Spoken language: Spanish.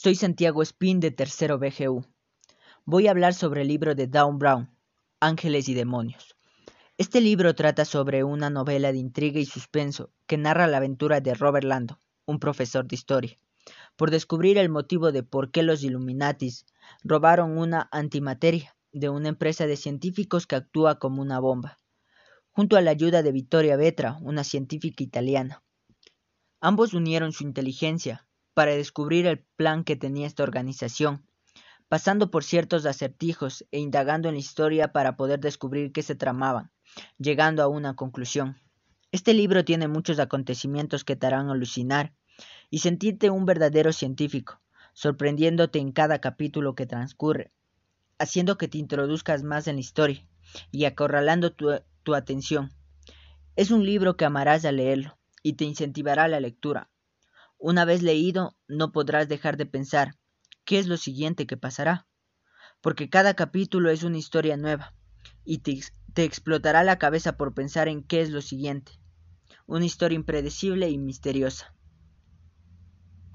Soy Santiago Spin de Tercero BGU. Voy a hablar sobre el libro de Dawn Brown, Ángeles y Demonios. Este libro trata sobre una novela de intriga y suspenso que narra la aventura de Robert Lando, un profesor de historia, por descubrir el motivo de por qué los Illuminatis robaron una antimateria de una empresa de científicos que actúa como una bomba, junto a la ayuda de Vittoria Vetra, una científica italiana. Ambos unieron su inteligencia para descubrir el plan que tenía esta organización, pasando por ciertos acertijos e indagando en la historia para poder descubrir qué se tramaban, llegando a una conclusión. Este libro tiene muchos acontecimientos que te harán alucinar y sentirte un verdadero científico, sorprendiéndote en cada capítulo que transcurre, haciendo que te introduzcas más en la historia y acorralando tu, tu atención. Es un libro que amarás al leerlo y te incentivará la lectura, una vez leído, no podrás dejar de pensar, ¿qué es lo siguiente que pasará? Porque cada capítulo es una historia nueva, y te, explotará la cabeza por pensar en qué es lo siguiente. Una historia impredecible y misteriosa.